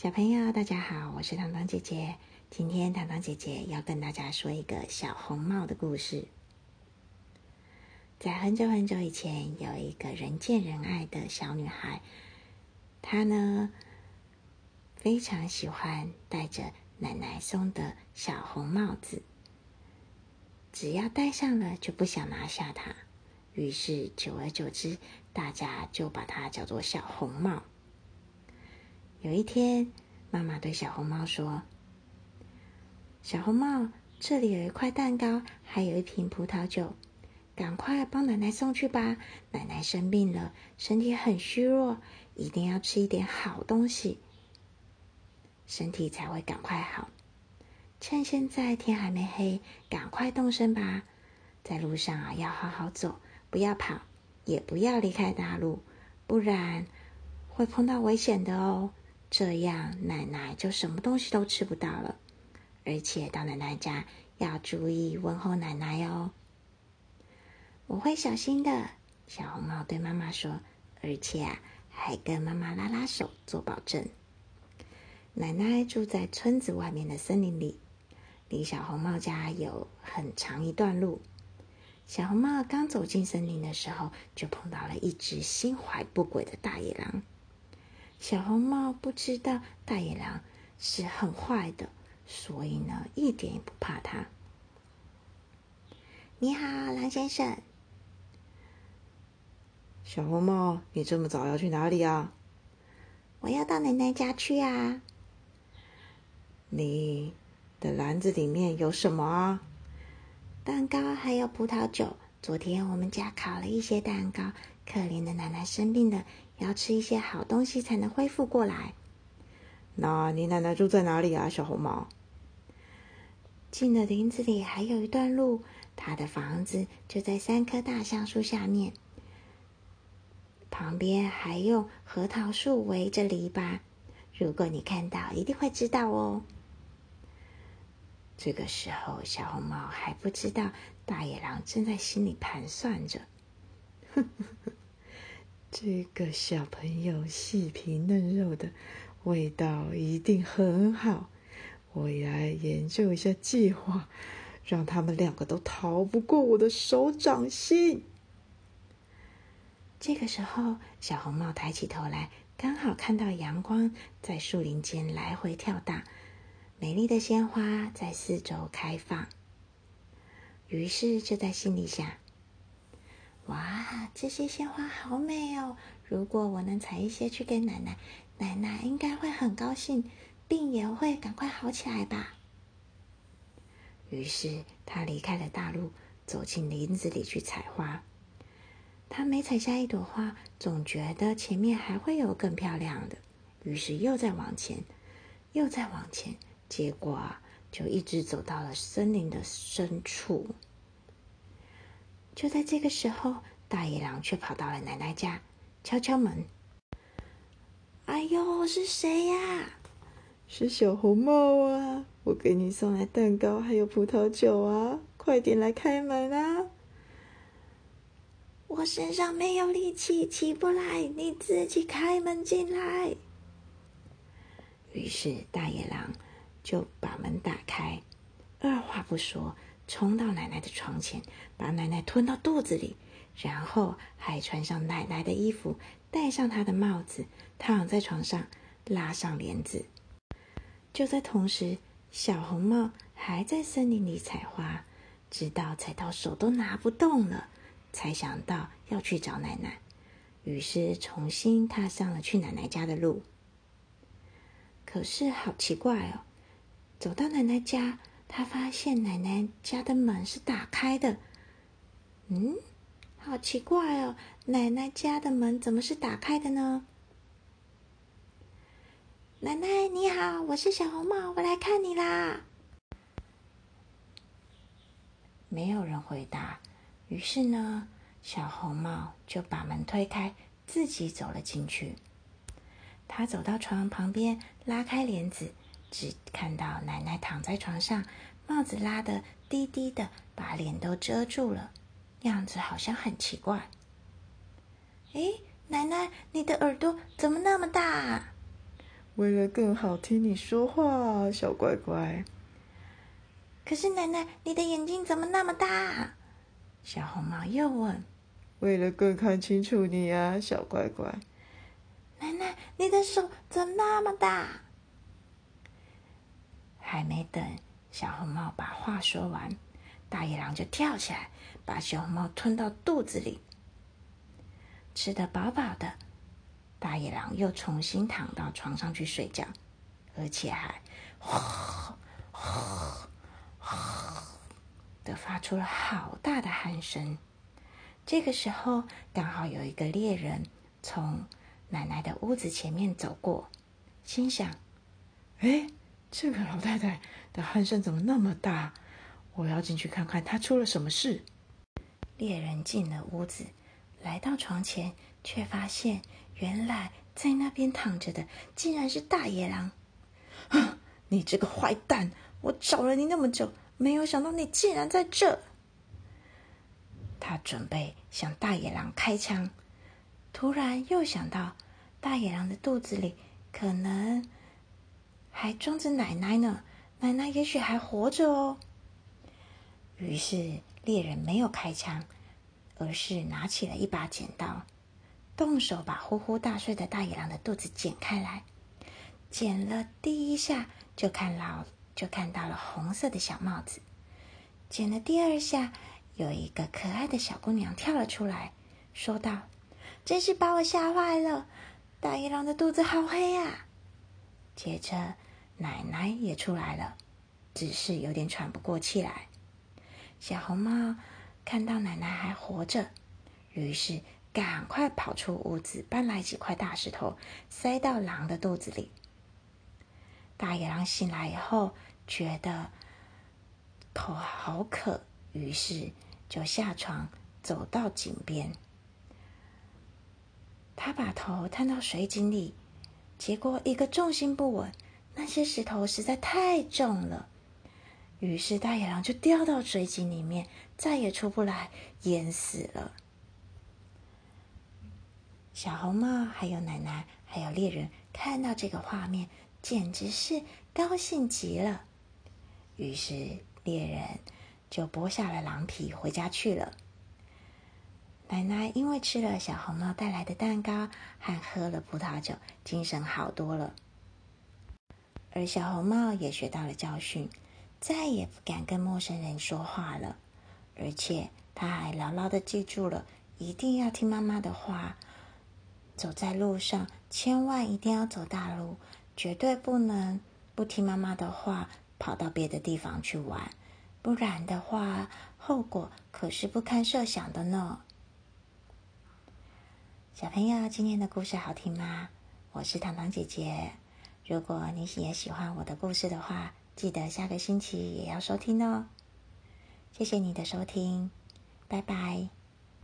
小朋友，大家好，我是糖糖姐姐。今天糖糖姐姐要跟大家说一个小红帽的故事。在很久很久以前，有一个人见人爱的小女孩，她呢非常喜欢戴着奶奶送的小红帽子，只要戴上了就不想拿下它。于是久而久之，大家就把它叫做小红帽。有一天，妈妈对小红帽说：“小红帽，这里有一块蛋糕，还有一瓶葡萄酒，赶快帮奶奶送去吧。奶奶生病了，身体很虚弱，一定要吃一点好东西，身体才会赶快好。趁现在天还没黑，赶快动身吧。在路上啊，要好好走，不要跑，也不要离开大路，不然会碰到危险的哦。”这样，奶奶就什么东西都吃不到了。而且到奶奶家要注意问候奶奶哦。我会小心的，小红帽对妈妈说，而且啊，还跟妈妈拉拉手做保证。奶奶住在村子外面的森林里，离小红帽家有很长一段路。小红帽刚走进森林的时候，就碰到了一只心怀不轨的大野狼。小红帽不知道大野狼是很坏的，所以呢，一点也不怕它。你好，狼先生。小红帽，你这么早要去哪里啊？我要到奶奶家去啊。你的篮子里面有什么啊？蛋糕还有葡萄酒。昨天我们家烤了一些蛋糕。可怜的奶奶生病了。要吃一些好东西才能恢复过来。那你奶奶住在哪里啊，小红帽？进了林子里还有一段路，她的房子就在三棵大橡树下面，旁边还用核桃树围着篱笆。如果你看到，一定会知道哦。这个时候，小红帽还不知道大野狼正在心里盘算着。这个小朋友细皮嫩肉的，味道一定很好。我来研究一下计划，让他们两个都逃不过我的手掌心。这个时候，小红帽抬起头来，刚好看到阳光在树林间来回跳荡，美丽的鲜花在四周开放。于是就在心里想。哇，这些鲜花好美哦！如果我能采一些去给奶奶，奶奶应该会很高兴，病也会赶快好起来吧。于是他离开了大路，走进林子里去采花。他每采下一朵花，总觉得前面还会有更漂亮的，于是又在往前，又在往前，结果啊，就一直走到了森林的深处。就在这个时候，大野狼却跑到了奶奶家，敲敲门。哎呦，是谁呀？是小红帽啊！我给你送来蛋糕，还有葡萄酒啊！快点来开门啊！我身上没有力气，起不来，你自己开门进来。于是大野狼就把门打开，二话不说。冲到奶奶的床前，把奶奶吞到肚子里，然后还穿上奶奶的衣服，戴上她的帽子，躺在床上，拉上帘子。就在同时，小红帽还在森林里采花，直到采到手都拿不动了，才想到要去找奶奶，于是重新踏上了去奶奶家的路。可是好奇怪哦，走到奶奶家。他发现奶奶家的门是打开的，嗯，好奇怪哦，奶奶家的门怎么是打开的呢？奶奶你好，我是小红帽，我来看你啦。没有人回答，于是呢，小红帽就把门推开，自己走了进去。他走到床旁边，拉开帘子。只看到奶奶躺在床上，帽子拉的低低的，把脸都遮住了，样子好像很奇怪。哎，奶奶，你的耳朵怎么那么大？为了更好听你说话，小乖乖。可是奶奶，你的眼睛怎么那么大？小红帽又问。为了更看清楚你啊，小乖乖。奶奶，你的手怎么那么大？还没等小红帽把话说完，大野狼就跳起来，把小红帽吞到肚子里。吃得饱饱的，大野狼又重新躺到床上去睡觉，而且还呼呼呼的发出了好大的鼾声。这个时候，刚好有一个猎人从奶奶的屋子前面走过，心想：“哎，这个老太太的鼾声怎么那么大？我要进去看看她出了什么事。”猎人进了屋子。来到床前，却发现原来在那边躺着的竟然是大野狼！啊，你这个坏蛋！我找了你那么久，没有想到你竟然在这。他准备向大野狼开枪，突然又想到大野狼的肚子里可能还装着奶奶呢，奶奶也许还活着哦。于是猎人没有开枪。而是拿起了一把剪刀，动手把呼呼大睡的大野狼的肚子剪开来。剪了第一下，就看到就看到了红色的小帽子。剪了第二下，有一个可爱的小姑娘跳了出来，说道：“真是把我吓坏了！大野狼的肚子好黑呀！”接着，奶奶也出来了，只是有点喘不过气来。小红帽。看到奶奶还活着，于是赶快跑出屋子，搬来几块大石头，塞到狼的肚子里。大野狼醒来以后，觉得口好渴，于是就下床走到井边。他把头探到水井里，结果一个重心不稳，那些石头实在太重了。于是大野狼就掉到水井里面，再也出不来，淹死了。小红帽还有奶奶还有猎人看到这个画面，简直是高兴极了。于是猎人就剥下了狼皮回家去了。奶奶因为吃了小红帽带来的蛋糕和喝了葡萄酒，精神好多了。而小红帽也学到了教训。再也不敢跟陌生人说话了，而且他还牢牢的记住了，一定要听妈妈的话。走在路上，千万一定要走大路，绝对不能不听妈妈的话，跑到别的地方去玩，不然的话，后果可是不堪设想的呢。小朋友，今天的故事好听吗？我是糖糖姐姐。如果你也喜欢我的故事的话，记得下个星期也要收听哦，谢谢你的收听，拜拜。